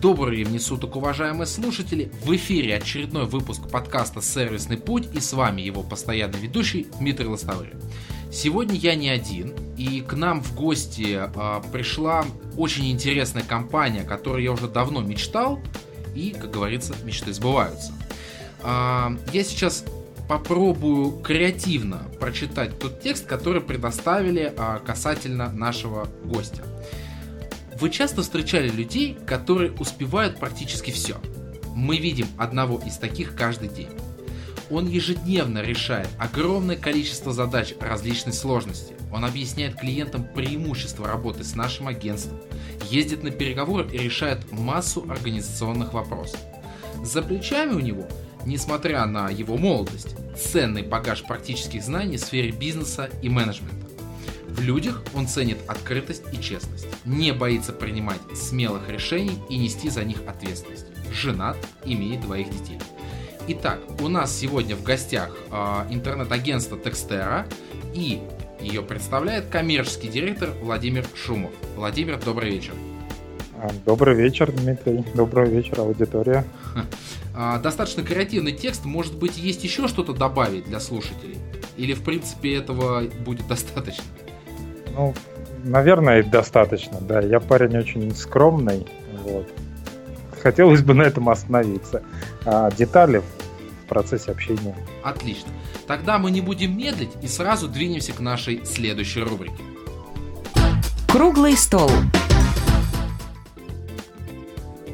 Добрый времени суток, уважаемые слушатели! В эфире очередной выпуск подкаста «Сервисный путь» и с вами его постоянный ведущий Дмитрий Лостоврин. Сегодня я не один, и к нам в гости а, пришла очень интересная компания, о которой я уже давно мечтал, и, как говорится, мечты сбываются. А, я сейчас попробую креативно прочитать тот текст, который предоставили а, касательно нашего гостя. Вы часто встречали людей, которые успевают практически все. Мы видим одного из таких каждый день. Он ежедневно решает огромное количество задач различной сложности. Он объясняет клиентам преимущества работы с нашим агентством, ездит на переговоры и решает массу организационных вопросов. За плечами у него, несмотря на его молодость, ценный багаж практических знаний в сфере бизнеса и менеджмента. В людях он ценит открытость и честность, не боится принимать смелых решений и нести за них ответственность. Женат, имеет двоих детей. Итак, у нас сегодня в гостях э, интернет-агентство Текстера и ее представляет коммерческий директор Владимир Шумов. Владимир, добрый вечер. А, добрый вечер, Дмитрий. Добрый вечер, аудитория. А, достаточно креативный текст. Может быть, есть еще что-то добавить для слушателей? Или, в принципе, этого будет достаточно? Ну, наверное, достаточно, да. Я парень очень скромный, вот. Хотелось бы на этом остановиться. А детали в процессе общения. Отлично. Тогда мы не будем медлить и сразу двинемся к нашей следующей рубрике. Круглый стол.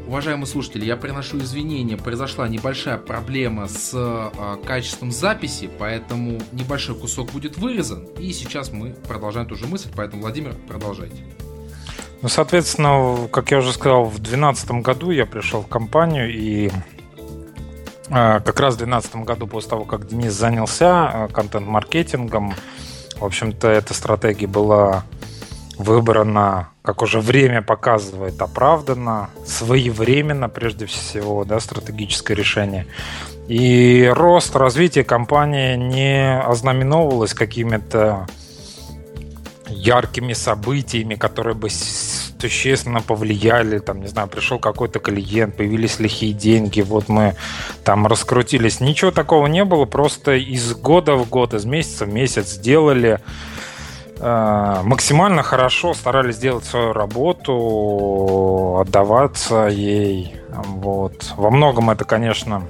Уважаемые слушатели, я приношу извинения, произошла небольшая проблема с э, качеством записи, поэтому небольшой кусок будет вырезан, и сейчас мы продолжаем ту же мысль, поэтому, Владимир, продолжайте. Ну, соответственно, как я уже сказал, в 2012 году я пришел в компанию, и э, как раз в 2012 году, после того, как Денис занялся э, контент-маркетингом, в общем-то, эта стратегия была выбрана, как уже время показывает, оправданно, своевременно, прежде всего, да, стратегическое решение. И рост, развитие компании не ознаменовывалось какими-то яркими событиями, которые бы существенно повлияли, там, не знаю, пришел какой-то клиент, появились лихие деньги, вот мы там раскрутились. Ничего такого не было, просто из года в год, из месяца в месяц сделали максимально хорошо старались сделать свою работу, отдаваться ей. Вот. Во многом это, конечно,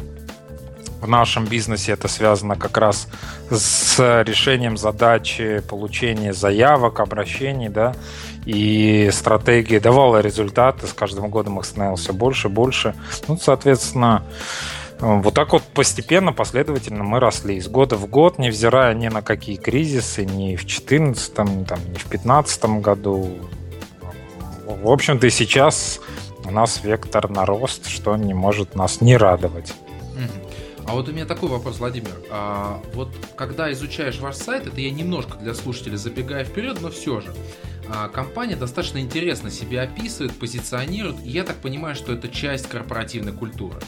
в нашем бизнесе это связано как раз с решением задачи получения заявок, обращений, да, и стратегия давала результаты, с каждым годом их становилось все больше и больше. Ну, соответственно, вот так вот постепенно, последовательно мы росли из года в год, невзирая ни на какие кризисы, ни в 2014, там, ни в 2015 году. В общем-то сейчас у нас вектор на рост, что не может нас не радовать. А вот у меня такой вопрос, Владимир. А, вот когда изучаешь ваш сайт, это я немножко для слушателей забегая вперед, но все же. А, компания достаточно интересно себя описывает, позиционирует, и я так понимаю, что это часть корпоративной культуры.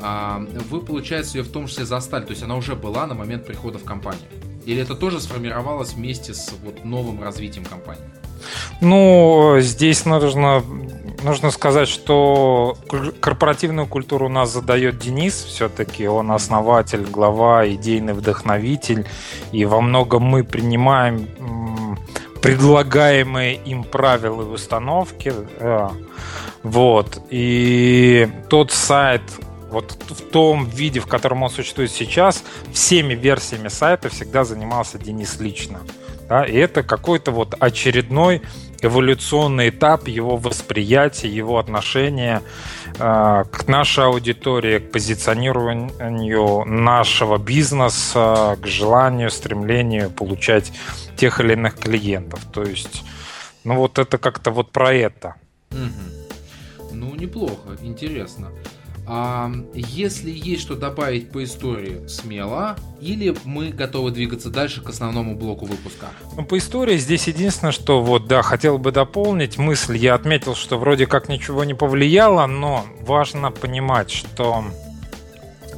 А, вы, получается, ее в том числе застали, то есть она уже была на момент прихода в компанию? Или это тоже сформировалось вместе с вот новым развитием компании? Ну, здесь нужно, нужно сказать, что корпоративную культуру у нас задает Денис. Все-таки он основатель, глава, идейный вдохновитель. И во многом мы принимаем предлагаемые им правила и установки. Вот. И тот сайт, вот в том виде, в котором он существует сейчас, всеми версиями сайта всегда занимался Денис лично. Да? И это какой-то вот очередной эволюционный этап его восприятия, его отношения э, к нашей аудитории, к позиционированию нашего бизнеса, к желанию, стремлению получать тех или иных клиентов. То есть, ну вот это как-то вот про это. Угу. Ну, неплохо, интересно. А если есть что добавить по истории, смело, или мы готовы двигаться дальше к основному блоку выпуска? Ну, по истории здесь единственное, что вот, да, хотел бы дополнить мысль. Я отметил, что вроде как ничего не повлияло, но важно понимать, что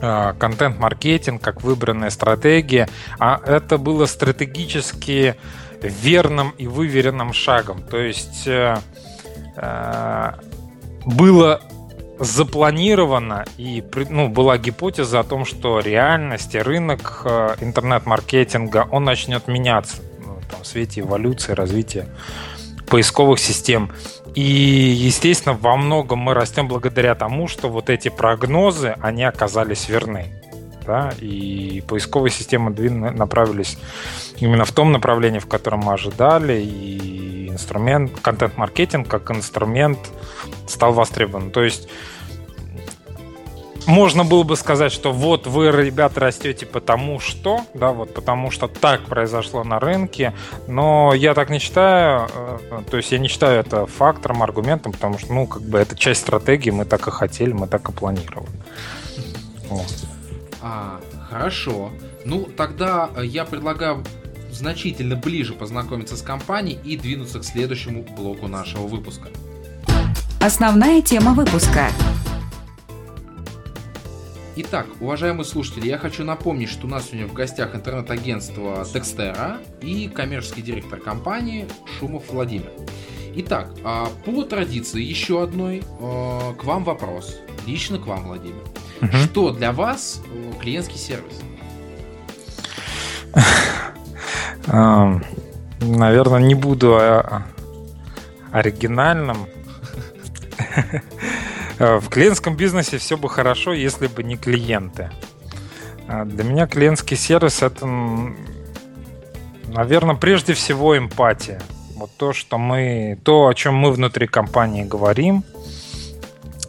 а, контент-маркетинг как выбранная стратегия, а это было стратегически верным и выверенным шагом. То есть э, э, было запланировано и ну, была гипотеза о том, что реальность и рынок э, интернет-маркетинга, он начнет меняться ну, там, в свете эволюции, развития поисковых систем. И, естественно, во многом мы растем благодаря тому, что вот эти прогнозы, они оказались верны. Да? И поисковые системы направились именно в том направлении, в котором мы ожидали, и инструмент, контент-маркетинг как инструмент стал востребован. То есть можно было бы сказать, что вот вы, ребята, растете потому что, да, вот потому что так произошло на рынке, но я так не считаю, э, то есть я не считаю это фактором, аргументом, потому что, ну, как бы это часть стратегии, мы так и хотели, мы так и планировали. Вот. А, хорошо. Ну, тогда э, я предлагаю значительно ближе познакомиться с компанией и двинуться к следующему блоку нашего выпуска. Основная тема выпуска. Итак, уважаемые слушатели, я хочу напомнить, что у нас сегодня в гостях интернет-агентство Декстера и коммерческий директор компании Шумов Владимир. Итак, а, по традиции еще одной а, к вам вопрос. Лично к вам, Владимир. Угу. Что для вас э, клиентский сервис? Наверное, не буду оригинальным. Э, в клиентском бизнесе все бы хорошо, если бы не клиенты. А для меня клиентский сервис это, наверное, прежде всего эмпатия. Вот то, что мы, то, о чем мы внутри компании говорим,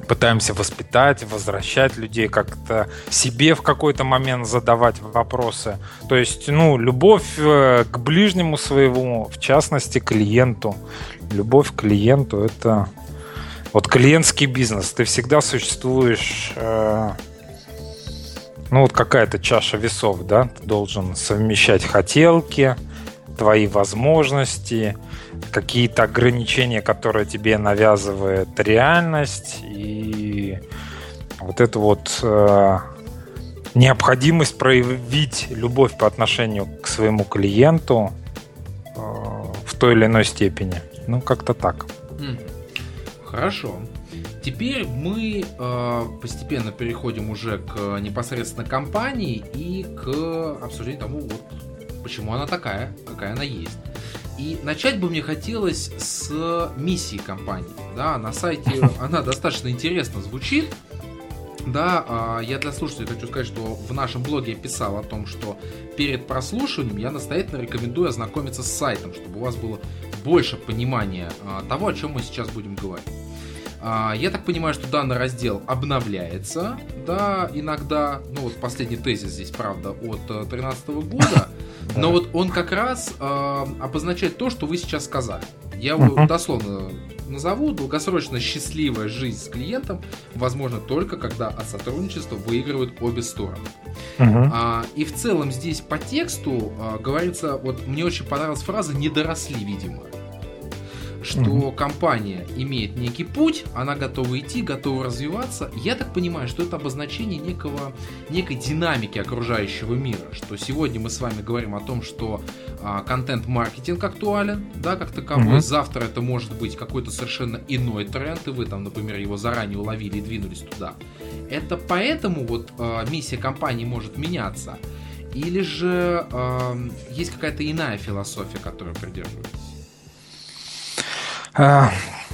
пытаемся воспитать, возвращать людей, как-то себе в какой-то момент задавать вопросы. То есть, ну, любовь э, к ближнему своему, в частности, клиенту. Любовь к клиенту – это вот клиентский бизнес. Ты всегда существуешь... Э, ну, вот какая-то чаша весов, да? Ты должен совмещать хотелки, твои возможности, какие-то ограничения, которые тебе навязывает реальность, и вот это вот э, необходимость проявить любовь по отношению к своему клиенту э, в той или иной степени. Ну, как-то так. Хорошо. Теперь мы э, постепенно переходим уже к непосредственно компании и к обсуждению тому, вот, почему она такая, какая она есть. И начать бы мне хотелось с миссии компании. Да, на сайте она достаточно интересно звучит. Да, а, я для слушателей хочу сказать, что в нашем блоге я писал о том, что перед прослушиванием я настоятельно рекомендую ознакомиться с сайтом, чтобы у вас было больше понимания а, того, о чем мы сейчас будем говорить. А, я так понимаю, что данный раздел обновляется, да, иногда, ну вот последний тезис здесь, правда, от 2013 э, года, но вот он как раз э, обозначает то, что вы сейчас сказали. Я его дословно назову. Долгосрочно счастливая жизнь с клиентом возможно только когда от сотрудничества выигрывают обе стороны. Uh-huh. А, и в целом здесь по тексту а, говорится, вот мне очень понравилась фраза «не доросли, видимо» что mm-hmm. компания имеет некий путь, она готова идти, готова развиваться. Я так понимаю, что это обозначение некого, некой динамики окружающего мира, что сегодня мы с вами говорим о том, что а, контент-маркетинг актуален, да, как таковой. Mm-hmm. Завтра это может быть какой-то совершенно иной тренд, и вы там, например, его заранее уловили и двинулись туда. Это поэтому вот а, миссия компании может меняться. Или же э, есть какая-то иная философия, которую придерживаетесь? А,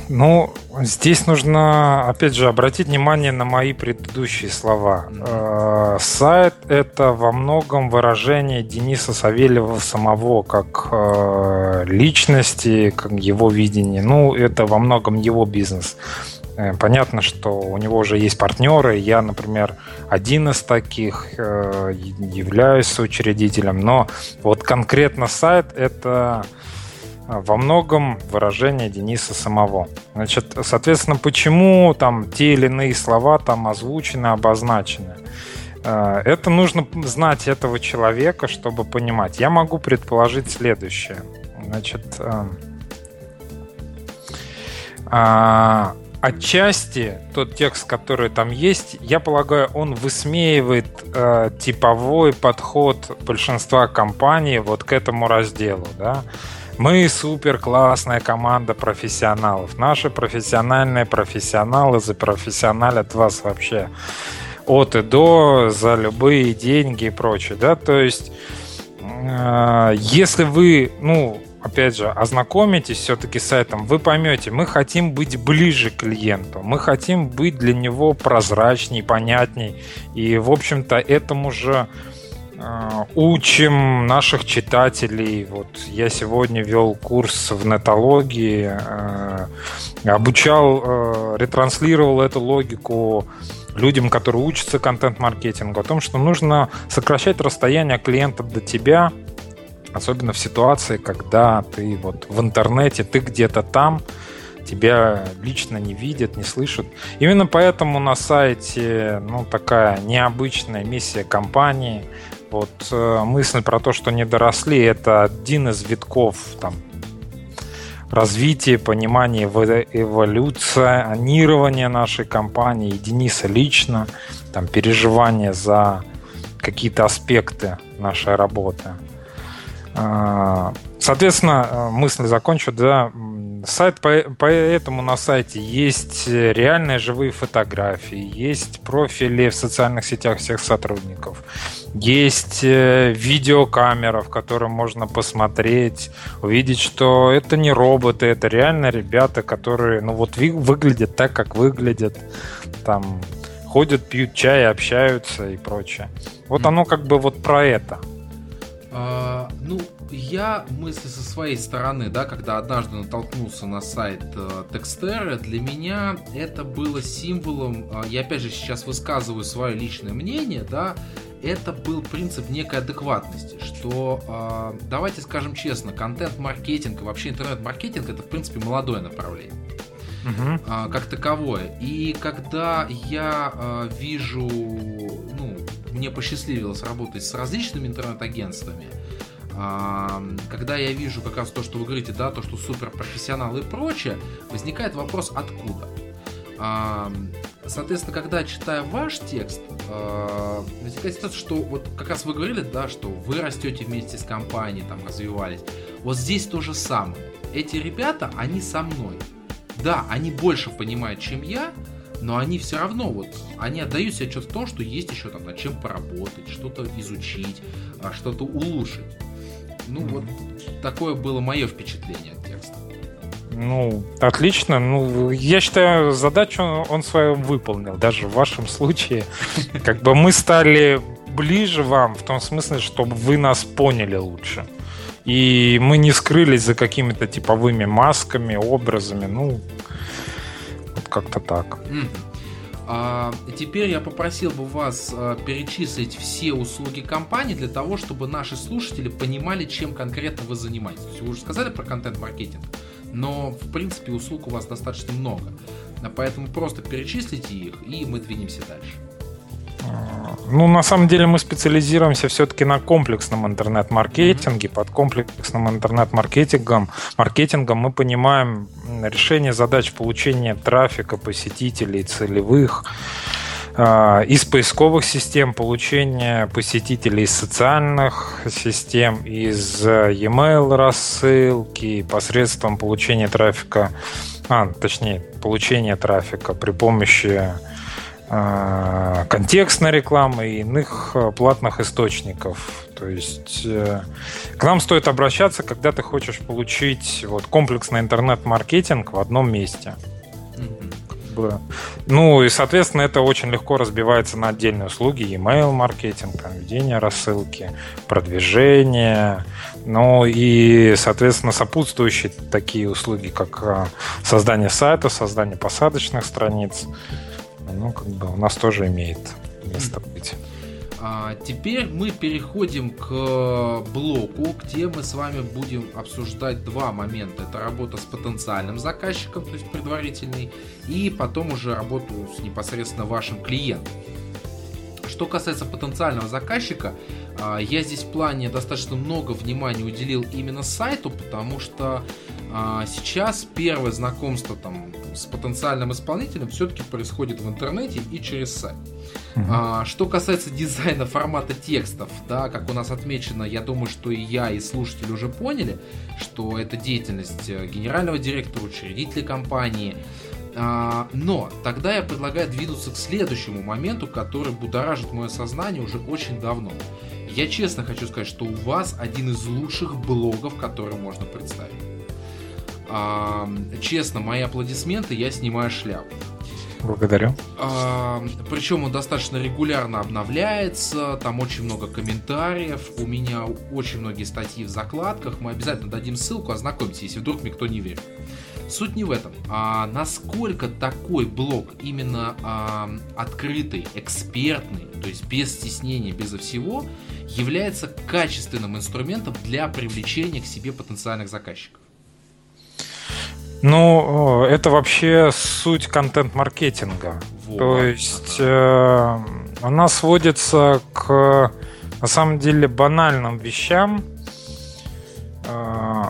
ну, здесь нужно, опять же, обратить внимание на мои предыдущие слова. А, сайт — это во многом выражение Дениса Савельева самого как а, личности, как его видение. Ну, это во многом его бизнес. Э, понятно, что у него уже есть партнеры. Я, например, один из таких, э, являюсь соучредителем. Но вот конкретно сайт — это во многом выражение Дениса самого. Значит, соответственно, почему там те или иные слова там озвучены, обозначены? А, это нужно знать этого человека, чтобы понимать. Я могу предположить следующее. Значит, а, отчасти тот текст, который там есть, я полагаю, он высмеивает э, типовой подход большинства компаний вот к этому разделу, да. Мы супер классная команда профессионалов. Наши профессиональные профессионалы запрофессионалят вас вообще от и до за любые деньги и прочее, да, то есть э, если вы, ну, опять же, ознакомитесь все-таки с сайтом, вы поймете, мы хотим быть ближе к клиенту, мы хотим быть для него прозрачней, понятней, и, в общем-то, этому же учим наших читателей. Вот я сегодня вел курс в нетологии, э, обучал, ретранслировал эту логику людям, которые учатся контент-маркетингу, о том, что нужно сокращать расстояние клиента до тебя, особенно в ситуации, когда ты вот в интернете, ты где-то там, тебя лично не видят, не слышат. Именно поэтому на сайте ну, такая необычная миссия компании. Вот э, мысль про то, что не доросли, это один из витков там, развитие, понимание, эволюционирование нашей компании, и Дениса лично, там, переживание за какие-то аспекты нашей работы. А, соответственно, мысль закончу, да, сайт, поэтому на сайте есть реальные живые фотографии, есть профили в социальных сетях всех сотрудников, есть э, видеокамера, в которой можно посмотреть, увидеть, что это не роботы, это реально ребята, которые, ну вот выглядят так, как выглядят, там ходят, пьют чай, общаются и прочее. Вот оно как бы вот про это. А, ну, я мысли со своей стороны, да, когда однажды натолкнулся на сайт э, Текстера, для меня это было символом, э, я опять же сейчас высказываю свое личное мнение, да, это был принцип некой адекватности, что э, давайте скажем честно, контент-маркетинг и вообще интернет-маркетинг это в принципе молодое направление. Uh-huh. А, как таковое. И когда я вижу, мне посчастливилось работать с различными интернет-агентствами, когда я вижу как раз то, что вы говорите, да, то, что супер профессионалы и прочее, возникает вопрос, откуда? Соответственно, когда читаю ваш текст, а, возникает ситуация, что вот как раз вы говорили, да, что вы растете вместе с компанией, там развивались. Вот здесь то же самое. Эти ребята, они со мной. Да, они больше понимают, чем я, но они все равно вот, они отдают себе отчет в том, что есть еще там над чем поработать, что-то изучить, а, что-то улучшить. Ну, mm-hmm. вот такое было мое впечатление от текста. Ну, отлично. Ну, я считаю, задачу он свою выполнил. Даже в вашем случае. Как бы мы стали ближе вам в том смысле, чтобы вы нас поняли лучше. И мы не скрылись за какими-то типовыми масками, образами. Ну, как-то так. Mm-hmm. А, теперь я попросил бы вас а, перечислить все услуги компании для того, чтобы наши слушатели понимали, чем конкретно вы занимаетесь. Вы уже сказали про контент-маркетинг, но в принципе услуг у вас достаточно много. Поэтому просто перечислите их, и мы двинемся дальше. Ну, на самом деле мы специализируемся все-таки на комплексном интернет-маркетинге. Под комплексным интернет-маркетингом маркетингом мы понимаем решение задач получения трафика посетителей целевых, а, из поисковых систем, получения посетителей из социальных систем, из e-mail рассылки, посредством получения трафика, а, точнее, получения трафика при помощи Э, контекстной рекламы и иных э, платных источников. То есть э, к нам стоит обращаться, когда ты хочешь получить вот, комплексный интернет-маркетинг в одном месте. Ну и, соответственно, это очень легко разбивается на отдельные услуги, email маркетинг, там, ведение рассылки, продвижение, ну и, соответственно, сопутствующие такие услуги, как создание сайта, создание посадочных страниц, ну, как бы у нас тоже имеет место быть. А теперь мы переходим к блоку, где мы с вами будем обсуждать два момента. Это работа с потенциальным заказчиком, то есть предварительный, и потом уже работу с непосредственно вашим клиентом. Что касается потенциального заказчика, а, я здесь в плане достаточно много внимания уделил именно сайту, потому что а, сейчас первое знакомство там с потенциальным исполнителем все-таки происходит в интернете и через сайт. Uh-huh. А, что касается дизайна формата текстов, да, как у нас отмечено, я думаю, что и я, и слушатели уже поняли, что это деятельность э, генерального директора, учредителя компании. А, но тогда я предлагаю двинуться к следующему моменту, который будоражит мое сознание уже очень давно. Я честно хочу сказать, что у вас один из лучших блогов, который можно представить. А, честно, мои аплодисменты, я снимаю шляпу. Благодарю. А, причем он достаточно регулярно обновляется, там очень много комментариев, у меня очень многие статьи в закладках, мы обязательно дадим ссылку, ознакомьтесь, если вдруг мне кто не верит. Суть не в этом, а насколько такой блог именно а, открытый, экспертный, то есть без стеснения, безо всего, является качественным инструментом для привлечения к себе потенциальных заказчиков. Ну, это вообще суть контент-маркетинга. Вот. То есть э, она сводится к, на самом деле, банальным вещам. Э,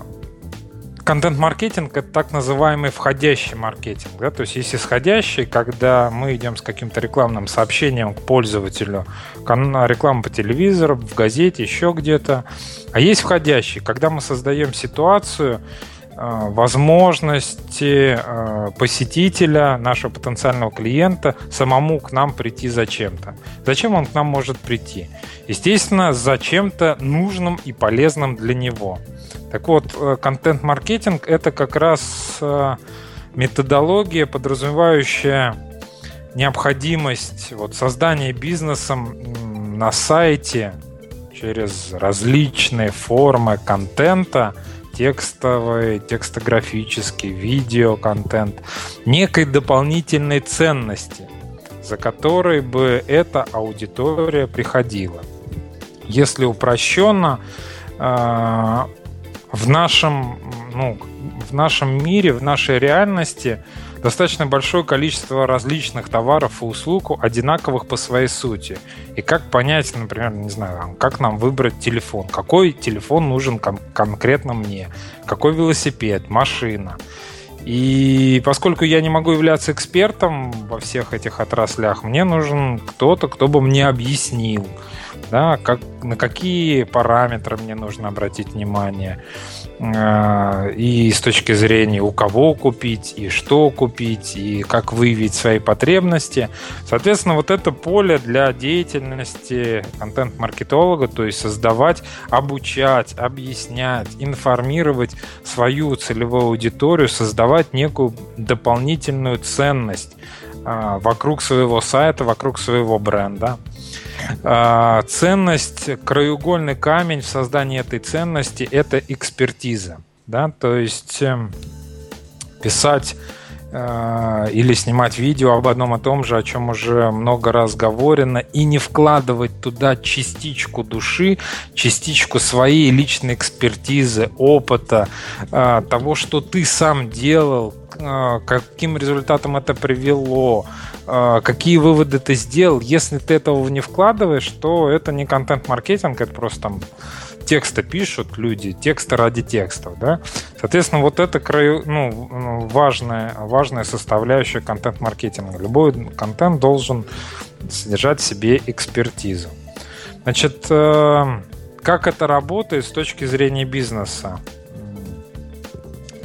контент-маркетинг это так называемый входящий маркетинг. Да? То есть есть исходящий, когда мы идем с каким-то рекламным сообщением к пользователю, реклама по телевизору, в газете, еще где-то. А есть входящий, когда мы создаем ситуацию, Э, возможности э, посетителя, нашего потенциального клиента, самому к нам прийти зачем-то. Зачем он к нам может прийти? Естественно, за чем-то нужным и полезным для него. Так вот, э, контент-маркетинг – это как раз методология, подразумевающая необходимость вот, создания бизнесом на сайте через различные формы контента – текстовый, текстографический, видеоконтент, некой дополнительной ценности, за которой бы эта аудитория приходила. Если упрощенно, э, в нашем, ну, в нашем мире, в нашей реальности достаточно большое количество различных товаров и услуг, одинаковых по своей сути. И как понять, например, не знаю, как нам выбрать телефон, какой телефон нужен кон- конкретно мне, какой велосипед, машина. И поскольку я не могу являться экспертом во всех этих отраслях, мне нужен кто-то, кто бы мне объяснил, да, как, на какие параметры мне нужно обратить внимание, и с точки зрения у кого купить, и что купить, и как выявить свои потребности. Соответственно, вот это поле для деятельности контент-маркетолога, то есть создавать, обучать, объяснять, информировать свою целевую аудиторию, создавать некую дополнительную ценность э, вокруг своего сайта, вокруг своего бренда. А, ценность, краеугольный камень в создании этой ценности – это экспертиза. Да? То есть эм, писать э, или снимать видео об одном и том же, о чем уже много раз говорено, и не вкладывать туда частичку души, частичку своей личной экспертизы, опыта, э, того, что ты сам делал, э, каким результатом это привело, какие выводы ты сделал. Если ты этого не вкладываешь, то это не контент-маркетинг, это просто там тексты пишут люди, тексты ради текстов, да. Соответственно, вот это краю, ну, ну, важная, важная составляющая контент-маркетинга. Любой контент должен содержать в себе экспертизу. Значит, э, как это работает с точки зрения бизнеса?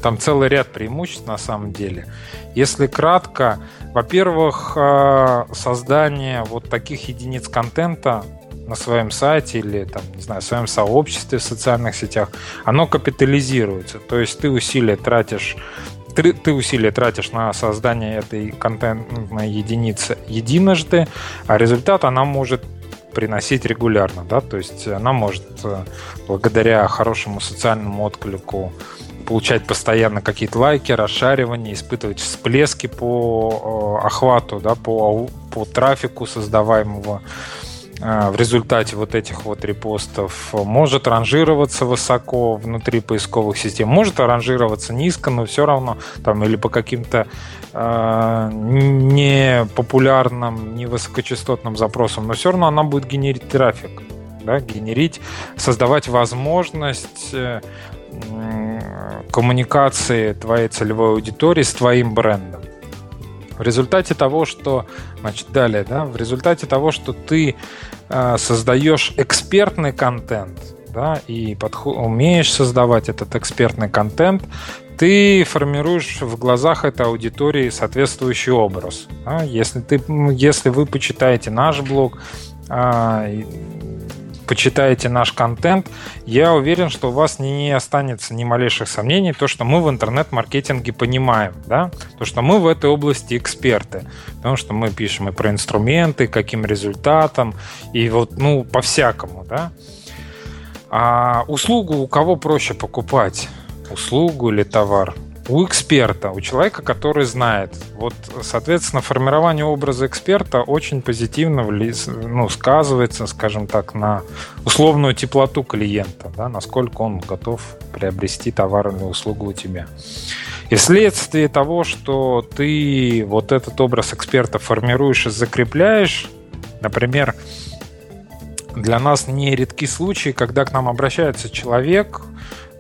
Там целый ряд преимуществ на самом деле. Если кратко, во-первых, э, создание вот таких единиц контента на своем сайте или там, не знаю, в своем сообществе в социальных сетях, оно капитализируется. То есть ты усилия тратишь ты, усилия тратишь на создание этой контентной единицы единожды, а результат она может приносить регулярно, да, то есть она может э, благодаря хорошему социальному отклику получать постоянно какие-то лайки, расшаривания, испытывать всплески по э, охвату, да, по, по трафику создаваемого э, в результате вот этих вот репостов. Может ранжироваться высоко внутри поисковых систем, может ранжироваться низко, но все равно там или по каким-то э, не популярным, не высокочастотным запросам, но все равно она будет генерить трафик, да, генерить, создавать возможность коммуникации твоей целевой аудитории с твоим брендом. В результате того, что, значит, далее, да, в результате того, что ты э, создаешь экспертный контент, да, и подход, умеешь создавать этот экспертный контент, ты формируешь в глазах этой аудитории соответствующий образ. Да? Если, ты, если вы почитаете наш блог, а, почитаете наш контент, я уверен, что у вас не останется ни малейших сомнений, то, что мы в интернет-маркетинге понимаем, да, то, что мы в этой области эксперты, потому что мы пишем и про инструменты, каким результатом, и вот, ну, по-всякому, да. А услугу у кого проще покупать? Услугу или товар? У эксперта, у человека, который знает. Вот, соответственно, формирование образа эксперта очень позитивно ну, сказывается, скажем так, на условную теплоту клиента, да, насколько он готов приобрести товар или услугу у тебя. И вследствие того, что ты вот этот образ эксперта формируешь и закрепляешь, например, для нас не редки случаи, когда к нам обращается человек,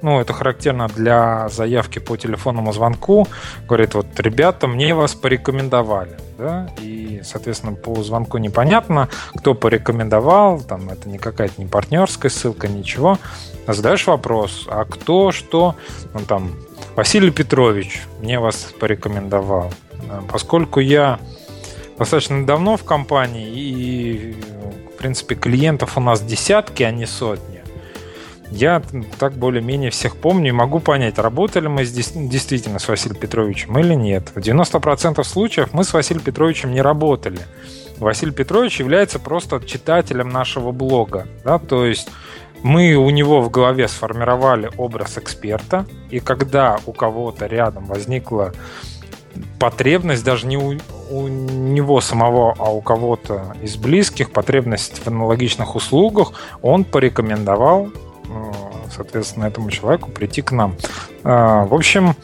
ну, это характерно для заявки по телефонному звонку. Говорит, вот, ребята, мне вас порекомендовали. Да? И, соответственно, по звонку непонятно, кто порекомендовал, там, это не какая-то не партнерская ссылка, ничего. Задаешь вопрос, а кто, что, ну, там, Василий Петрович мне вас порекомендовал. Поскольку я достаточно давно в компании, и, в принципе, клиентов у нас десятки, а не сотни, я так более-менее всех помню и могу понять, работали мы действительно с Василием Петровичем или нет. В 90% случаев мы с Василием Петровичем не работали. Василий Петрович является просто читателем нашего блога. Да? То есть мы у него в голове сформировали образ эксперта, и когда у кого-то рядом возникла потребность, даже не у, у него самого, а у кого-то из близких, потребность в аналогичных услугах, он порекомендовал соответственно, этому человеку прийти к нам. А, в общем,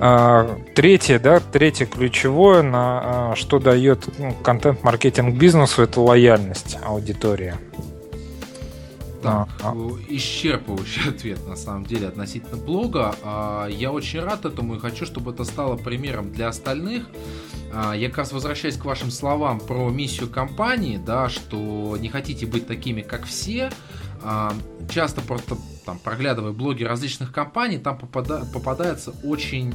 а, Третье, да, третье ключевое, на а, что дает ну, контент-маркетинг бизнесу, это лояльность аудитории. Так, исчерпывающий ответ на самом деле относительно блога. Я очень рад этому и хочу, чтобы это стало примером для остальных. Я как раз возвращаюсь к вашим словам про миссию компании, да, что не хотите быть такими, как все, а, часто просто там проглядывая блоги различных компаний, там попада- попадается очень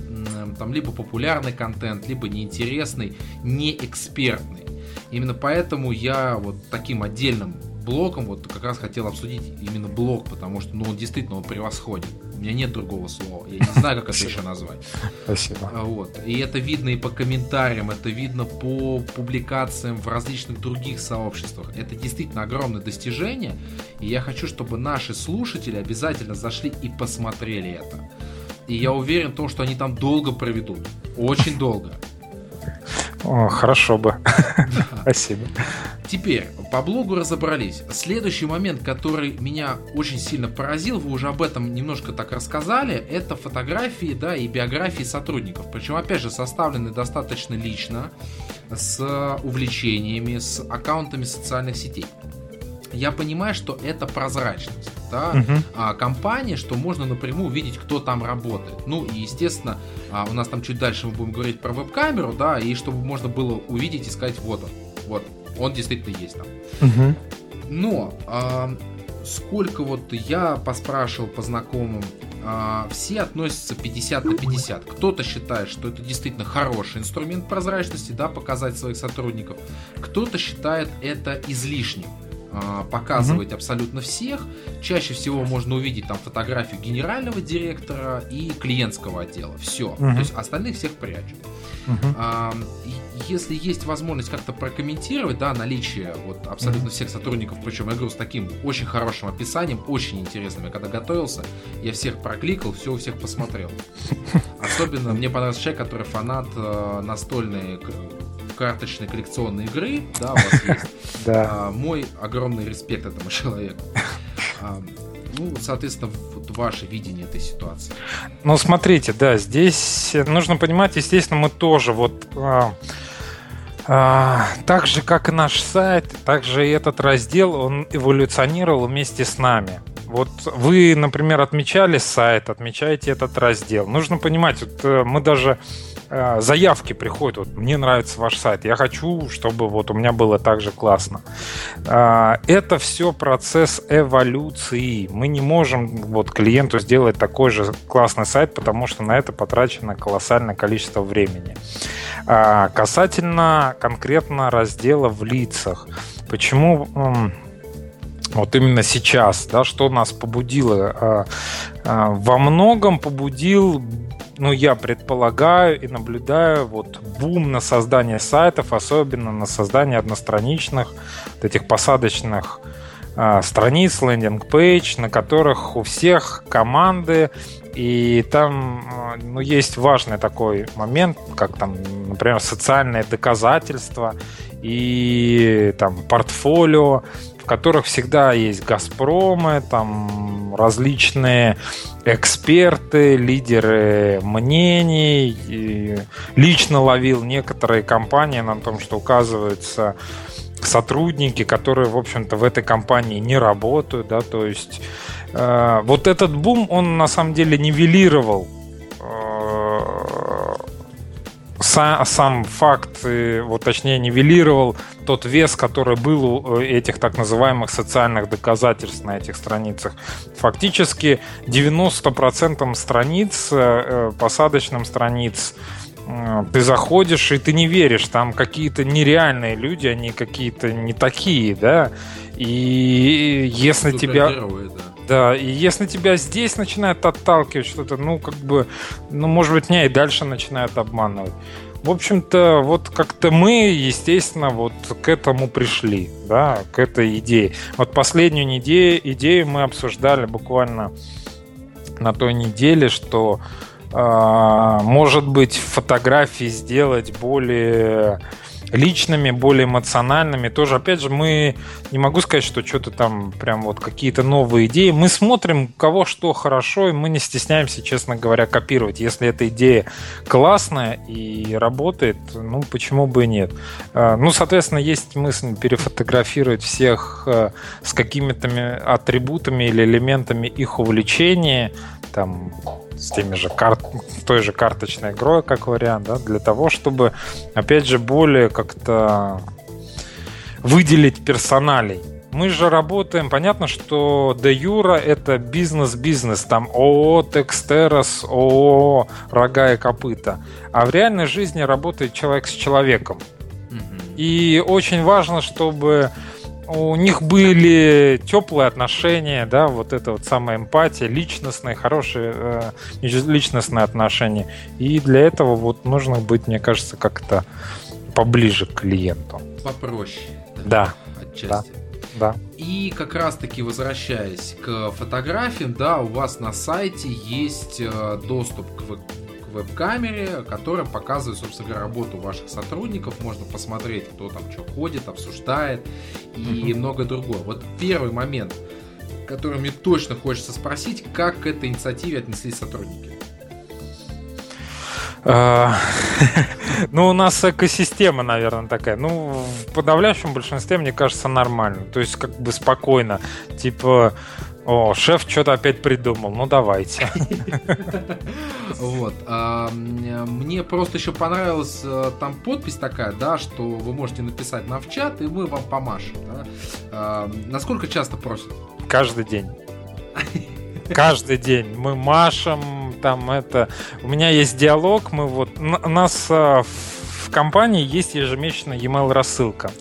там либо популярный контент, либо неинтересный, неэкспертный. Именно поэтому я вот таким отдельным блоком вот как раз хотел обсудить именно блок, потому что ну, он действительно он превосходен. У меня нет другого слова. Я не знаю, как это еще назвать. Спасибо. А, вот. И это видно и по комментариям, это видно по публикациям в различных других сообществах. Это действительно огромное достижение. И я хочу, чтобы наши слушатели обязательно зашли и посмотрели это. И я уверен в том, что они там долго проведут. Очень долго. О, хорошо бы. Спасибо. Теперь, по блогу разобрались. Следующий момент, который меня очень сильно поразил, вы уже об этом немножко так рассказали, это фотографии, да, и биографии сотрудников. Причем, опять же, составлены достаточно лично, с увлечениями, с аккаунтами социальных сетей я понимаю, что это прозрачность да, uh-huh. а, компании, что можно напрямую увидеть, кто там работает. Ну и, естественно, а, у нас там чуть дальше мы будем говорить про веб-камеру, да, и чтобы можно было увидеть и сказать, вот он, вот, он действительно есть там. Uh-huh. Но а, сколько вот я поспрашивал по знакомым, а, все относятся 50 на 50. Кто-то считает, что это действительно хороший инструмент прозрачности, да, показать своих сотрудников. Кто-то считает это излишним. А, показывать mm-hmm. абсолютно всех. Чаще всего можно увидеть там фотографию генерального директора и клиентского отдела. Все. Mm-hmm. То есть остальных всех прячут. Mm-hmm. А, если есть возможность как-то прокомментировать, да, наличие вот абсолютно всех сотрудников, причем говорю с таким очень хорошим описанием, очень интересным. Я когда готовился, я всех прокликал, все у всех посмотрел. Особенно мне понравился человек, который фанат э, настольной карточной коллекционной игры, да, у вас есть. Да. А, мой огромный респект этому человеку. А, ну, соответственно, вот ваше видение этой ситуации. Ну, смотрите, да, здесь нужно понимать, естественно, мы тоже вот а, так же, как и наш сайт, так же и этот раздел, он эволюционировал вместе с нами. Вот вы, например, отмечали сайт, отмечаете этот раздел. Нужно понимать, вот э, мы даже э, заявки приходят, вот мне нравится ваш сайт, я хочу, чтобы вот у меня было так же классно. Э, это все процесс эволюции. Мы не можем вот клиенту сделать такой же классный сайт, потому что на это потрачено колоссальное количество времени. Э, касательно конкретно раздела в лицах. Почему вот именно сейчас, да, что нас побудило? Во многом побудил ну, я предполагаю и наблюдаю вот бум на создание сайтов, особенно на создание одностраничных, вот этих посадочных э, страниц, лендинг-пейдж, на которых у всех команды, и там а, ну, есть важный такой момент, как там, например, социальные доказательства и там портфолио, которых всегда есть Газпромы, там различные эксперты, лидеры мнений. И лично ловил некоторые компании на том, что указываются сотрудники, которые, в общем-то, в этой компании не работают, да, то есть э, вот этот бум, он на самом деле нивелировал сам, сам факт, вот точнее нивелировал тот вес, который был у э, этих так называемых социальных доказательств на этих страницах. Фактически 90% страниц, э, посадочным страниц, ты заходишь и ты не веришь, там какие-то нереальные люди, они какие-то не такие, да, и если тебя... Да. Да, и если тебя здесь начинают отталкивать что-то, ну, как бы, ну, может быть, меня и дальше начинают обманывать. В общем-то, вот как-то мы, естественно, вот к этому пришли, да, к этой идее. Вот последнюю неделю, идею мы обсуждали буквально на той неделе, что э, может быть фотографии сделать более личными, более эмоциональными. Тоже, опять же, мы не могу сказать, что что-то там прям вот какие-то новые идеи. Мы смотрим, у кого что хорошо, и мы не стесняемся, честно говоря, копировать. Если эта идея классная и работает, ну, почему бы и нет. А, ну, соответственно, есть мысль перефотографировать всех а, с какими-то атрибутами или элементами их увлечения, там, с теми же карт, той же карточной игрой, как вариант, да, для того, чтобы, опять же, более как-то выделить персоналей. Мы же работаем, понятно, что де юра это бизнес-бизнес, там ООО Текстерос, ООО Рога и Копыта. А в реальной жизни работает человек с человеком. И очень важно, чтобы у них были теплые отношения, да, вот это вот самая эмпатия, личностные, хорошие э, личностные отношения. И для этого вот нужно быть, мне кажется, как-то поближе к клиенту. Попроще. Да. Отчасти. Да. Да. И как раз-таки возвращаясь к фотографиям, да, у вас на сайте есть э, доступ к веб-камере, которая показывает, собственно говоря, работу ваших сотрудников. Можно посмотреть, кто там что ходит, обсуждает и многое другое. Вот первый момент, который мне точно хочется спросить, как к этой инициативе отнеслись сотрудники? А, ну, у нас экосистема, наверное, такая. Ну, в подавляющем большинстве, мне кажется, нормально. То есть, как бы спокойно. Типа, о, шеф что-то опять придумал. Ну давайте. Вот. А, мне просто еще понравилась э, там подпись такая, да, что вы можете написать нам в чат, и мы вам помашем. А, насколько часто просят? Каждый день. Каждый день мы машем, там это. У меня есть диалог, мы вот у нас э, в компании есть ежемесячная e-mail рассылка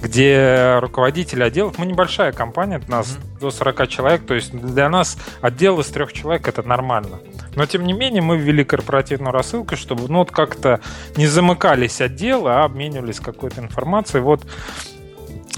где руководители отделов, мы небольшая компания, у нас mm-hmm. до 40 человек, то есть для нас отдел из трех человек это нормально. Но тем не менее мы ввели корпоративную рассылку, чтобы ну вот как-то не замыкались отделы, а обменивались какой-то информацией. Вот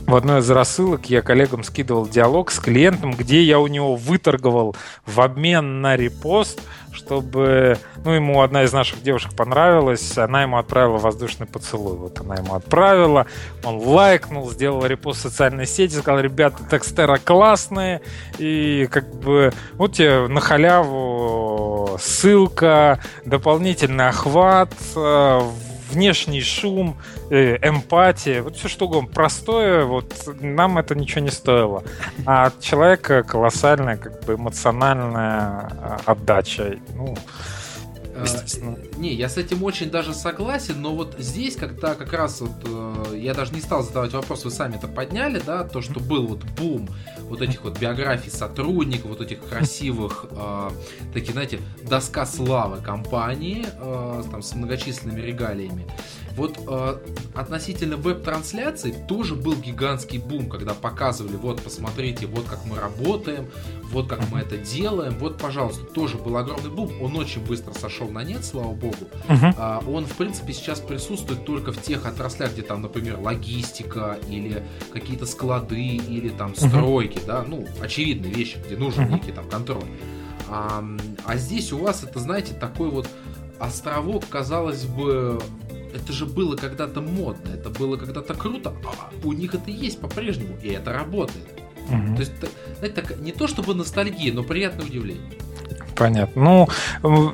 в одной из рассылок я коллегам скидывал диалог с клиентом, где я у него выторговал в обмен на репост, чтобы, ну, ему одна из наших девушек понравилась, она ему отправила воздушный поцелуй. Вот она ему отправила, он лайкнул, сделал репост в социальной сети, сказал, ребята, текстера классные, и как бы вот тебе на халяву ссылка, дополнительный охват, э, внешний шум, э, эмпатия, вот все что угодно. Простое, вот нам это ничего не стоило. А от человека колоссальная как бы эмоциональная а, отдача. Ну, естественно. Не, я с этим очень даже согласен, но вот здесь, когда как раз вот э, я даже не стал задавать вопрос, вы сами это подняли, да, то, что был вот бум вот этих вот биографий сотрудников, вот этих красивых, э, такие, знаете, доска славы компании, э, там, с многочисленными регалиями. Вот э, относительно веб-трансляций тоже был гигантский бум, когда показывали, вот, посмотрите, вот как мы работаем, вот как мы это делаем, вот, пожалуйста, тоже был огромный бум, он очень быстро сошел на нет, слава богу. Uh-huh. А, он, в принципе, сейчас присутствует только в тех отраслях, где там, например, логистика или какие-то склады или там стройки, uh-huh. да, ну, очевидные вещи, где нужен uh-huh. некий там контроль. А, а здесь у вас это, знаете, такой вот островок, казалось бы, это же было когда-то модно, это было когда-то круто, а у них это есть по-прежнему, и это работает. Угу. То есть, знаете, так, не то чтобы ностальгия, но приятное удивление. Понятно. Ну,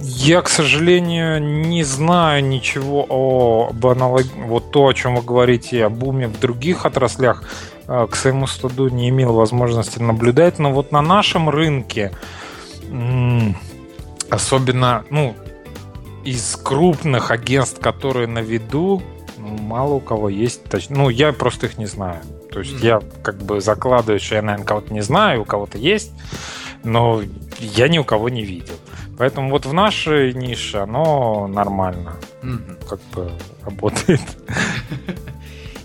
я, к сожалению, не знаю ничего об аналог... вот то, о чем вы говорите, о буме в других отраслях. А, к своему студу не имел возможности наблюдать, но вот на нашем рынке особенно, ну, из крупных агентств, которые на виду, ну, мало у кого есть. Ну, я просто их не знаю. То есть mm-hmm. я как бы закладываю, что я, наверное, кого-то не знаю, у кого-то есть, но я ни у кого не видел. Поэтому вот в нашей нише оно нормально. Mm-hmm. Как бы работает.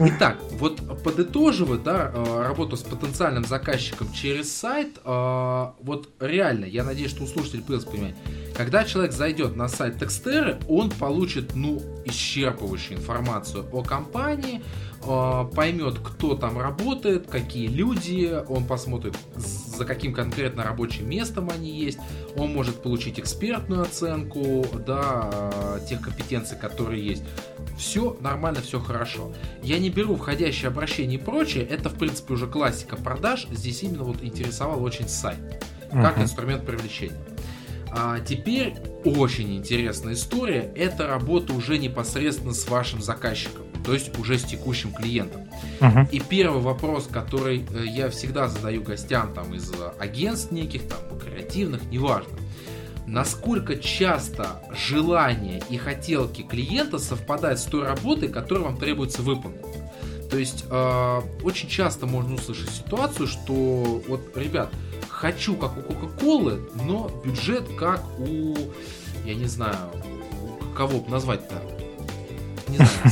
Итак, вот подытоживая, да, э, работу с потенциальным заказчиком через сайт, э, вот реально, я надеюсь, что у слушателей появилось понимание, когда человек зайдет на сайт Текстеры, он получит, ну, исчерпывающую информацию о компании, э, поймет, кто там работает, какие люди, он посмотрит, за каким конкретно рабочим местом они есть, он может получить экспертную оценку, да, тех компетенций, которые есть все нормально, все хорошо. Я не беру входящие обращения и прочее, это в принципе уже классика продаж, здесь именно вот интересовал очень сайт, как uh-huh. инструмент привлечения. А теперь очень интересная история, это работа уже непосредственно с вашим заказчиком, то есть уже с текущим клиентом. Uh-huh. И первый вопрос, который э, я всегда задаю гостям там из агентств неких, там креативных, неважно насколько часто желания и хотелки клиента совпадают с той работой, которую вам требуется выполнить. То есть э, очень часто можно услышать ситуацию, что вот, ребят, хочу как у Кока-Колы, но бюджет как у, я не знаю, кого бы назвать-то, не знаю,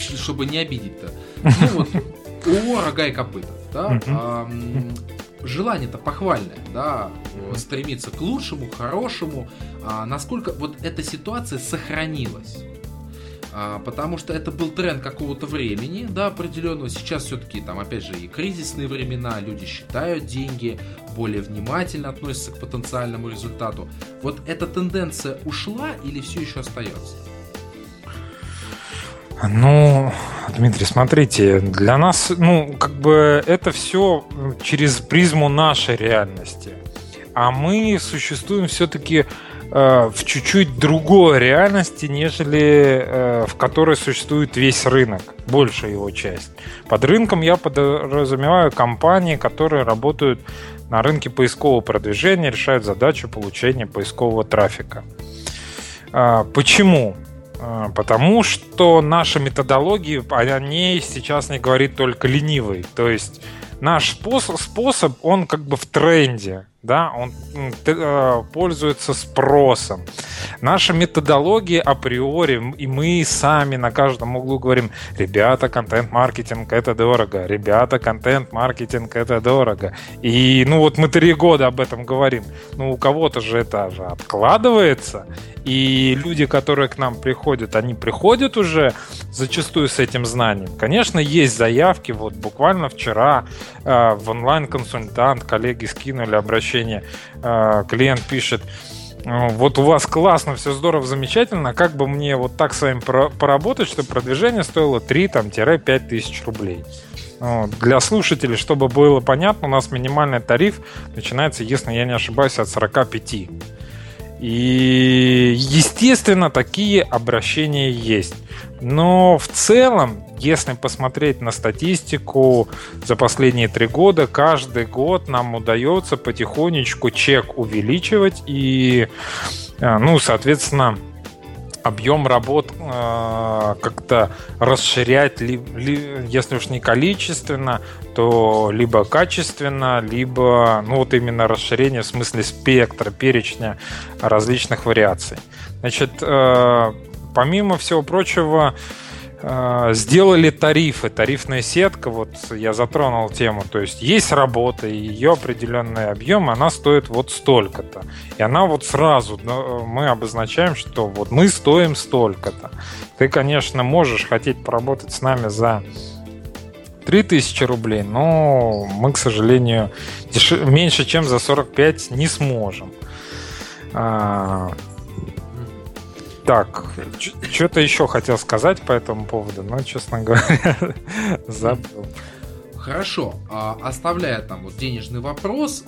чтобы не обидеть-то. Ну вот, у рога и копыта, да, желание-то похвальное, да, стремиться к лучшему, хорошему, а насколько вот эта ситуация сохранилась. А, потому что это был тренд какого-то времени, да, определенного. Сейчас все-таки там, опять же, и кризисные времена, люди считают деньги, более внимательно относятся к потенциальному результату. Вот эта тенденция ушла или все еще остается? Ну, Дмитрий, смотрите, для нас, ну, как бы это все через призму нашей реальности. А мы существуем все-таки э, в чуть-чуть другой реальности, нежели э, в которой существует весь рынок, большая его часть. Под рынком я подразумеваю компании, которые работают на рынке поискового продвижения, решают задачу получения поискового трафика. Э, почему? А, потому что наша методология, о ней сейчас не говорит только ленивый. То есть наш способ, способ, он как бы в тренде да, он э, пользуется спросом. Наша методология априори, и мы сами на каждом углу говорим, ребята, контент-маркетинг это дорого, ребята, контент-маркетинг это дорого. И ну вот мы три года об этом говорим. Ну у кого-то же это же откладывается, и люди, которые к нам приходят, они приходят уже зачастую с этим знанием. Конечно, есть заявки, вот буквально вчера э, в онлайн-консультант коллеги скинули обращение сообщение, а, клиент пишет, вот у вас классно, все здорово, замечательно, как бы мне вот так с вами поработать, чтобы продвижение стоило 3-5 тысяч рублей. Для слушателей, чтобы было понятно, у нас минимальный тариф начинается, если я не ошибаюсь, от 45. И, естественно, такие обращения есть. Но в целом, если посмотреть на статистику за последние три года, каждый год нам удается потихонечку чек увеличивать и, а, ну, соответственно, объем работ э, как-то расширять, ли, ли, если уж не количественно, то либо качественно, либо ну вот именно расширение в смысле спектра, перечня различных вариаций. Значит, э, помимо всего прочего, э, сделали тарифы, тарифная сетка, вот я затронул тему, то есть есть работа, и ее определенный объем, она стоит вот столько-то. И она вот сразу, мы обозначаем, что вот мы стоим столько-то. Ты, конечно, можешь хотеть поработать с нами за 3000 рублей, но мы, к сожалению, меньше, чем за 45 не сможем. Так, что-то еще хотел сказать по этому поводу, но, честно говоря, забыл. Хорошо, а, оставляя там вот денежный вопрос,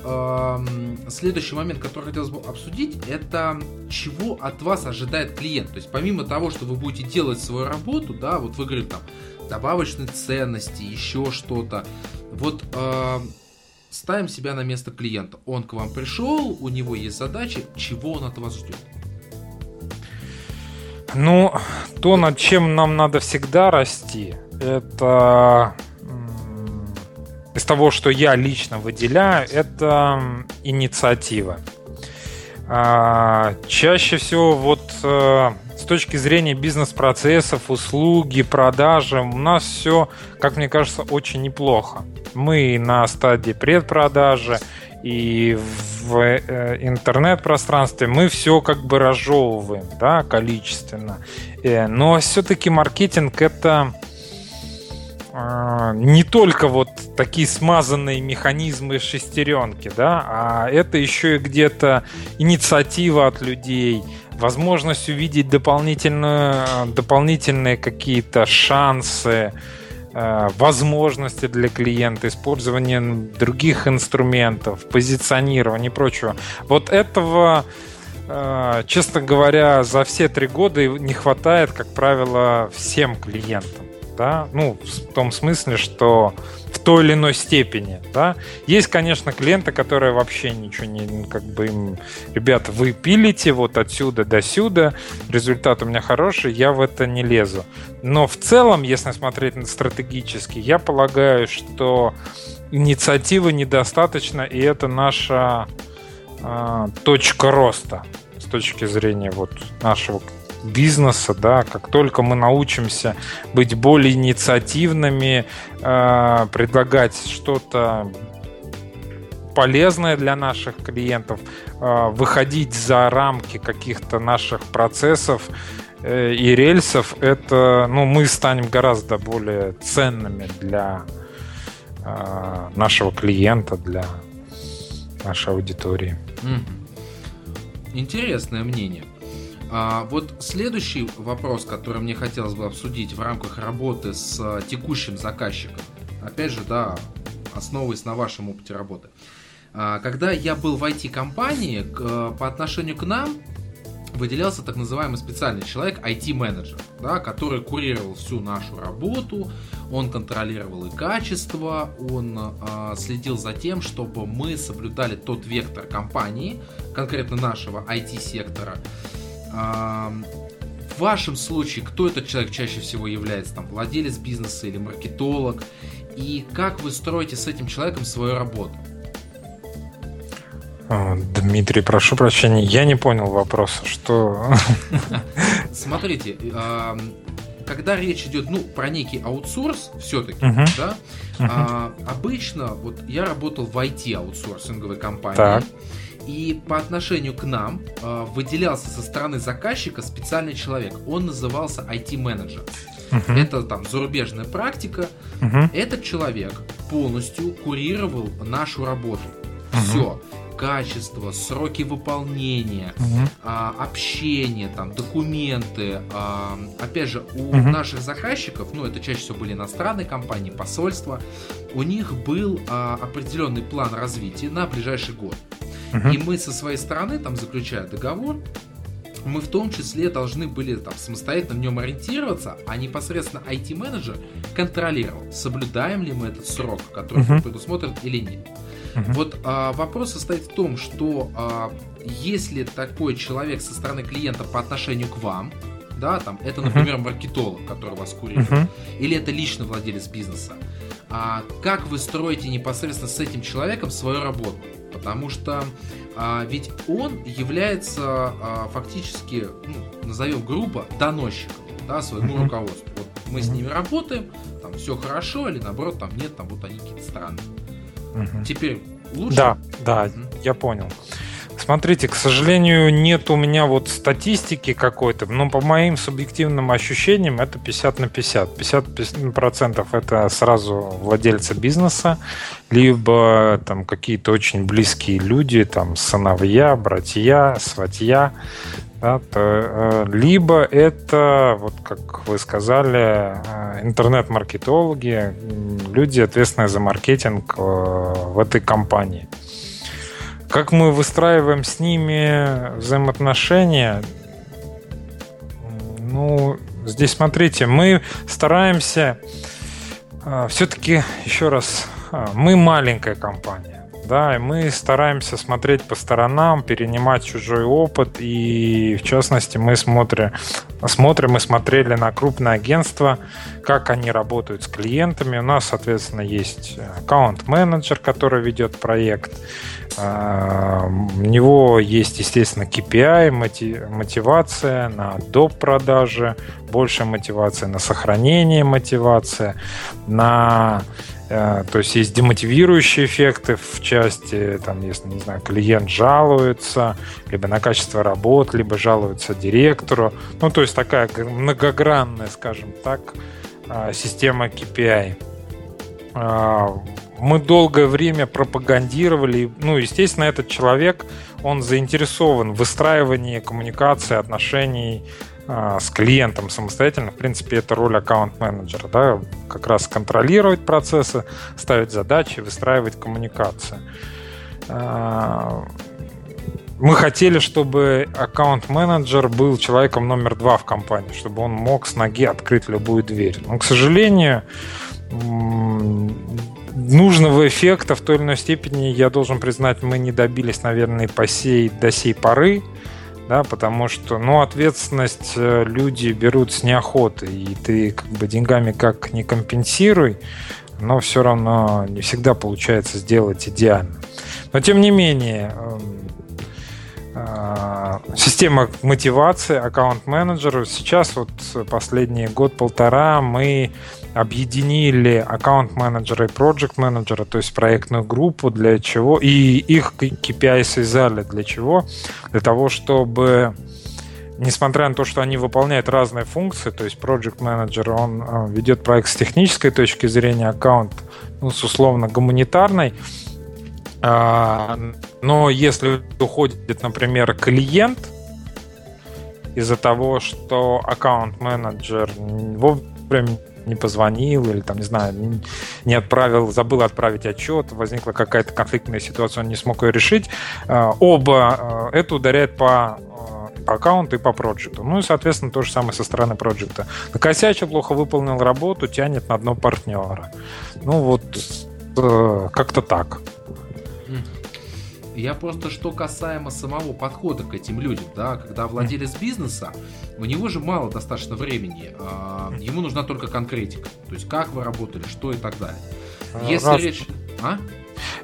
следующий момент, который хотелось бы обсудить, это чего от вас ожидает клиент. То есть помимо того, что вы будете делать свою работу, да, вот вы говорите там добавочные ценности, еще что-то, вот ставим себя на место клиента. Он к вам пришел, у него есть задачи, чего он от вас ждет? Ну, то, над чем нам надо всегда расти, это из того, что я лично выделяю, это инициатива. А, чаще всего вот э, с точки зрения бизнес-процессов, услуги, продажи, у нас все, как мне кажется, очень неплохо. Мы на стадии предпродажи, и в э, интернет-пространстве мы все как бы разжевываем, да, количественно. Э, но все-таки маркетинг это а, не только вот такие смазанные механизмы шестеренки, да, а это еще и где-то инициатива от людей, возможность увидеть дополнительную, дополнительные какие-то шансы, Э, возможности для клиента, использование других инструментов, позиционирование и прочего. Вот этого, э, честно говоря, за все три года не хватает, как правило, всем клиентам. Да? Ну, в том смысле, что той или иной степени, да. Есть, конечно, клиенты, которые вообще ничего не, как бы им, ребята, вы пилите вот отсюда до сюда, результат у меня хороший, я в это не лезу. Но в целом, если смотреть стратегически, я полагаю, что инициативы недостаточно, и это наша э, точка роста с точки зрения вот нашего бизнеса, да, как только мы научимся быть более инициативными, э, предлагать что-то полезное для наших клиентов, э, выходить за рамки каких-то наших процессов э, и рельсов, это, ну, мы станем гораздо более ценными для э, нашего клиента, для нашей аудитории. Интересное мнение. А, вот следующий вопрос, который мне хотелось бы обсудить в рамках работы с текущим заказчиком. Опять же, да, основываясь на вашем опыте работы. А, когда я был в IT-компании, по отношению к нам выделялся так называемый специальный человек, IT-менеджер, да, который курировал всю нашу работу, он контролировал и качество, он э, следил за тем, чтобы мы соблюдали тот вектор компании, конкретно нашего IT-сектора, в вашем случае, кто этот человек чаще всего является? Там, владелец бизнеса или маркетолог? И как вы строите с этим человеком свою работу? А, Дмитрий, прошу прощения, я не понял вопроса, что... Смотрите, когда речь идет, ну, про некий аутсорс, все-таки, uh-huh. да, uh-huh. А, обычно, вот я работал в IT-аутсорсинговой компании, так. И по отношению к нам э, выделялся со стороны заказчика специальный человек. Он назывался IT-менеджер. Uh-huh. Это там зарубежная практика. Uh-huh. Этот человек полностью курировал нашу работу. Uh-huh. Все качество, сроки выполнения, угу. а, общение, там, документы. А, опять же, у угу. наших заказчиков, ну, это чаще всего были иностранные компании, посольства, у них был а, определенный план развития на ближайший год. Угу. И мы со своей стороны, там, заключая договор, мы в том числе должны были там самостоятельно в нем ориентироваться, а непосредственно IT-менеджер контролировал, соблюдаем ли мы этот срок, который uh-huh. предусмотрен или нет. Uh-huh. Вот а, вопрос состоит в том, что а, если такой человек со стороны клиента по отношению к вам, да, там, это, например, маркетолог, который вас курирует, uh-huh. или это лично владелец бизнеса. А как вы строите непосредственно с этим человеком свою работу? Потому что а, ведь он является а, фактически, ну, назовем грубо, доносчиком да, своему руководству. Вот мы с ними работаем, там все хорошо, или наоборот, там нет, там вот они какие-то странные. Теперь лучше. Да, да, я понял. Смотрите, к сожалению, нет у меня вот статистики какой-то, но по моим субъективным ощущениям это 50 на 50. 50 процентов это сразу владельцы бизнеса, либо там какие-то очень близкие люди, там сыновья, братья, сватья, да, то, э, либо это, вот как вы сказали, э, интернет-маркетологи, люди, ответственные за маркетинг э, в этой компании. Как мы выстраиваем с ними взаимоотношения? Ну, здесь смотрите, мы стараемся э, все-таки, еще раз, э, мы маленькая компания. Да, и мы стараемся смотреть по сторонам, перенимать чужой опыт, и в частности мы смотрим, смотрим и смотрели на крупные агентства, как они работают с клиентами. У нас, соответственно, есть аккаунт-менеджер, который ведет проект. А, у него есть, естественно, KPI, мотивация на доп. продажи, больше мотивация на сохранение мотивации, на то есть есть демотивирующие эффекты в части, там, если, не знаю, клиент жалуется, либо на качество работ, либо жалуется директору. Ну, то есть такая многогранная, скажем так, а, система KPI. А, мы долгое время пропагандировали, ну, естественно, этот человек, он заинтересован в выстраивании коммуникации, отношений а, с клиентом самостоятельно. В принципе, это роль аккаунт-менеджера, да, как раз контролировать процессы, ставить задачи, выстраивать коммуникацию. А, мы хотели, чтобы аккаунт-менеджер был человеком номер два в компании, чтобы он мог с ноги открыть любую дверь. Но, к сожалению, нужного эффекта в той или иной степени, я должен признать, мы не добились, наверное, по сей, до сей поры да, потому что, ну, ответственность э, люди берут с неохоты, и ты как бы деньгами как не компенсируй, но все равно не всегда получается сделать идеально. Но тем не менее, эм, э, система мотивации аккаунт-менеджеров. Сейчас вот последний год-полтора мы объединили аккаунт-менеджера и проект-менеджера, то есть проектную группу, для чего, и их KPI связали для чего? Для того, чтобы несмотря на то, что они выполняют разные функции, то есть Project Manager, он э, ведет проект с технической точки зрения, аккаунт ну, с условно гуманитарной, а, но если уходит, например, клиент из-за того, что аккаунт-менеджер вовремя не позвонил или там, не знаю, не отправил, забыл отправить отчет, возникла какая-то конфликтная ситуация, он не смог ее решить, э, оба э, это ударяет по э, по аккаунту и по проекту. Ну и, соответственно, то же самое со стороны проекта. Накосячил, плохо выполнил работу, тянет на дно партнера. Ну вот как-то так. Я просто, что касаемо самого подхода к этим людям, да, когда владелец бизнеса, у него же мало достаточно времени, а, ему нужна только конкретика, то есть как вы работали, что и так далее. А, Если Раз... речь... А?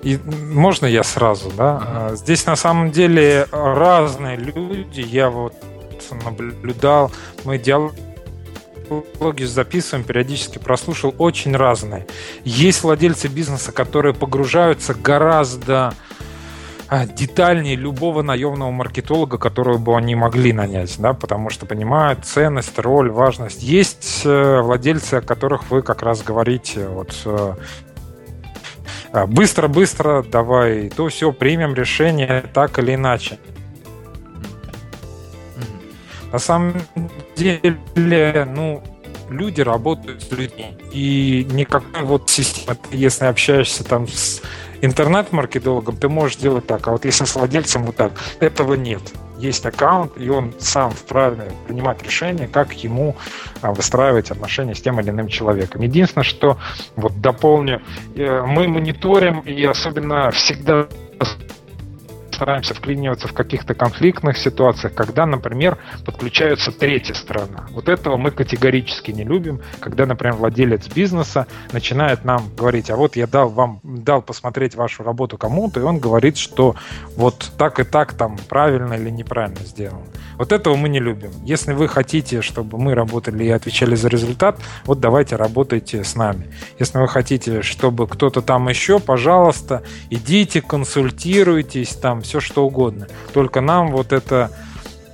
И можно я сразу, да? Ага. А, здесь на самом деле разные люди. Я вот наблюдал, мы диалоги записываем, периодически прослушал, очень разные. Есть владельцы бизнеса, которые погружаются гораздо детальнее любого наемного маркетолога, которого бы они могли нанять, да, потому что понимают ценность, роль, важность. Есть э, владельцы, о которых вы как раз говорите, вот э, а, быстро-быстро давай, то все, примем решение так или иначе. На самом деле, ну, люди работают с людьми. И никакой вот системы, если общаешься там с интернет-маркетологом ты можешь делать так, а вот если с владельцем вот так, этого нет. Есть аккаунт, и он сам вправе принимать решение, как ему а, выстраивать отношения с тем или иным человеком. Единственное, что вот дополню, э, мы мониторим и особенно всегда стараемся вклиниваться в каких-то конфликтных ситуациях, когда, например, подключается третья сторона. Вот этого мы категорически не любим, когда, например, владелец бизнеса начинает нам говорить, а вот я дал вам, дал посмотреть вашу работу кому-то, и он говорит, что вот так и так там правильно или неправильно сделано. Вот этого мы не любим. Если вы хотите, чтобы мы работали и отвечали за результат, вот давайте работайте с нами. Если вы хотите, чтобы кто-то там еще, пожалуйста, идите, консультируйтесь, там все что угодно. Только нам вот это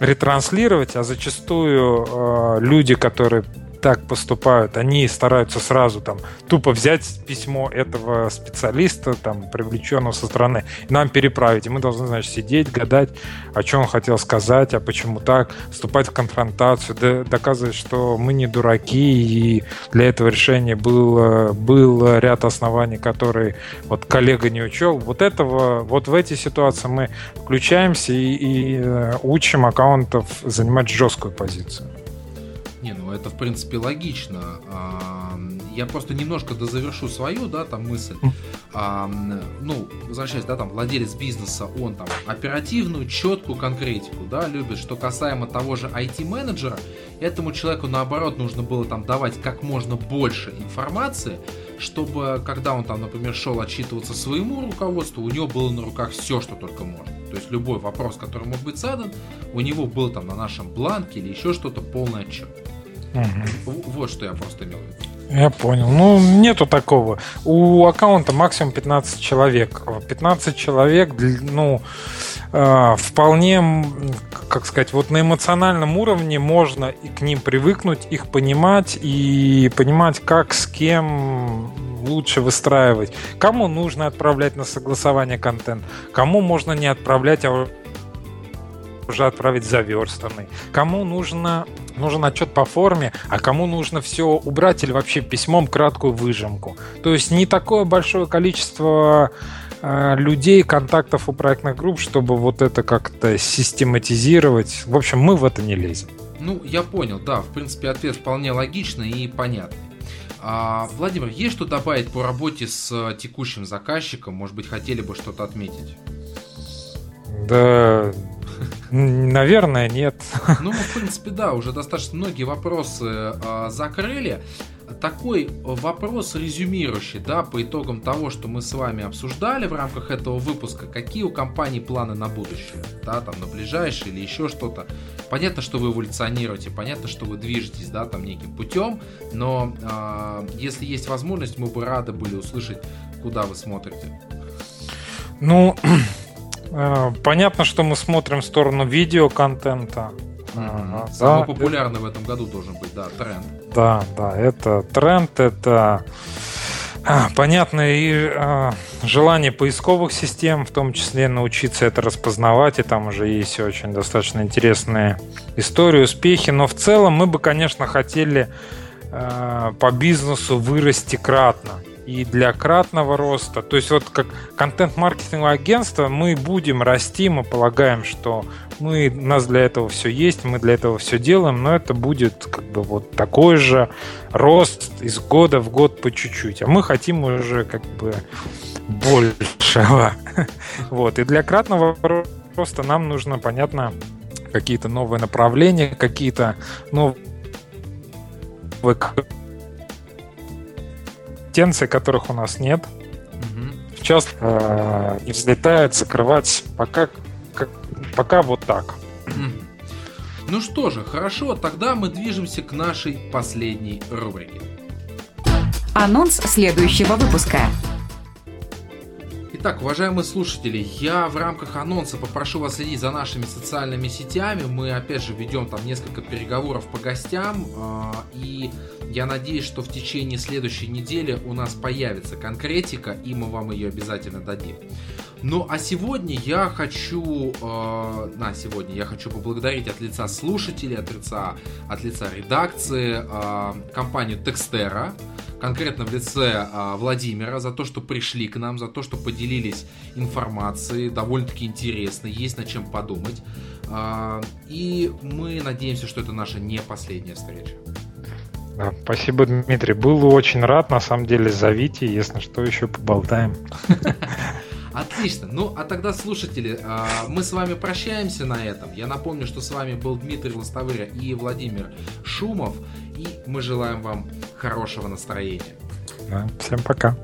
ретранслировать, а зачастую э, люди, которые так поступают, они стараются сразу там тупо взять письмо этого специалиста, там, привлеченного со стороны, нам переправить. И мы должны, значит, сидеть, гадать, о чем он хотел сказать, а почему так, вступать в конфронтацию, доказывать, что мы не дураки, и для этого решения был, был ряд оснований, которые вот коллега не учел. Вот этого, вот в эти ситуации мы включаемся и, и э, учим аккаунтов занимать жесткую позицию. Не, ну это в принципе логично. Я просто немножко дозавершу свою, да, там мысль. А, ну, возвращаясь, да, там, владелец бизнеса, он там оперативную, четкую конкретику, да, любит. Что касаемо того же IT-менеджера, этому человеку, наоборот, нужно было там давать как можно больше информации, чтобы, когда он там, например, шел отчитываться своему руководству, у него было на руках все, что только можно. То есть любой вопрос, который мог быть задан, у него был там на нашем бланке или еще что-то полный отчет. Угу. Вот что я просто имел в виду. Я понял. Ну, нету такого. У аккаунта максимум 15 человек. 15 человек, ну, э, вполне, как сказать, вот на эмоциональном уровне можно и к ним привыкнуть, их понимать и понимать, как с кем лучше выстраивать. Кому нужно отправлять на согласование контент, кому можно не отправлять, а уже отправить заверстанный. Кому нужно, нужен отчет по форме, а кому нужно все убрать или вообще письмом краткую выжимку. То есть не такое большое количество э, людей, контактов у проектных групп, чтобы вот это как-то систематизировать. В общем, мы в это не лезем. Ну, я понял, да, в принципе, ответ вполне логичный и понятный. А, Владимир, есть что добавить по работе с текущим заказчиком? Может быть, хотели бы что-то отметить? Да, Наверное, нет. Ну, в принципе, да, уже достаточно многие вопросы э, закрыли. Такой вопрос резюмирующий, да, по итогам того, что мы с вами обсуждали в рамках этого выпуска, какие у компании планы на будущее, да, там на ближайшее или еще что-то. Понятно, что вы эволюционируете, понятно, что вы движетесь, да, там неким путем, но э, если есть возможность, мы бы рады были услышать, куда вы смотрите. Ну, понятно, что мы смотрим в сторону видеоконтента. Mm-hmm. Самый да, популярный это... в этом году должен быть, да, тренд. Да, да, это тренд, это а, понятно и а, желание поисковых систем, в том числе научиться это распознавать, и там уже есть очень достаточно интересные истории, успехи, но в целом мы бы, конечно, хотели по бизнесу вырасти кратно и для кратного роста. То есть вот как контент-маркетинговое агентство мы будем расти, мы полагаем, что мы, у нас для этого все есть, мы для этого все делаем, но это будет как бы вот такой же рост из года в год по чуть-чуть. А мы хотим уже как бы большего. Вот. И для кратного роста нам нужно, понятно, какие-то новые направления, какие-то новые компетенций, которых у нас нет. Угу. Сейчас э, не взлетает, закрывать. Пока, как, пока вот так. Ну что же, хорошо, тогда мы движемся к нашей последней рубрике. Анонс следующего выпуска. Итак, уважаемые слушатели, я в рамках анонса попрошу вас следить за нашими социальными сетями. Мы, опять же, ведем там несколько переговоров по гостям. Э, и я надеюсь, что в течение следующей недели у нас появится конкретика, и мы вам ее обязательно дадим. Ну а сегодня я хочу, э, на сегодня я хочу поблагодарить от лица слушателей, от лица, от лица редакции э, компанию Текстера, конкретно в лице э, Владимира, за то, что пришли к нам, за то, что поделились информацией, довольно-таки интересно, есть над чем подумать. Э, и мы надеемся, что это наша не последняя встреча. Да, спасибо, Дмитрий. Был очень рад, на самом деле, зовите, если что, еще поболтаем. Отлично. Ну, а тогда, слушатели, а, мы с вами прощаемся на этом. Я напомню, что с вами был Дмитрий Лостовыря и Владимир Шумов. И мы желаем вам хорошего настроения. Всем пока.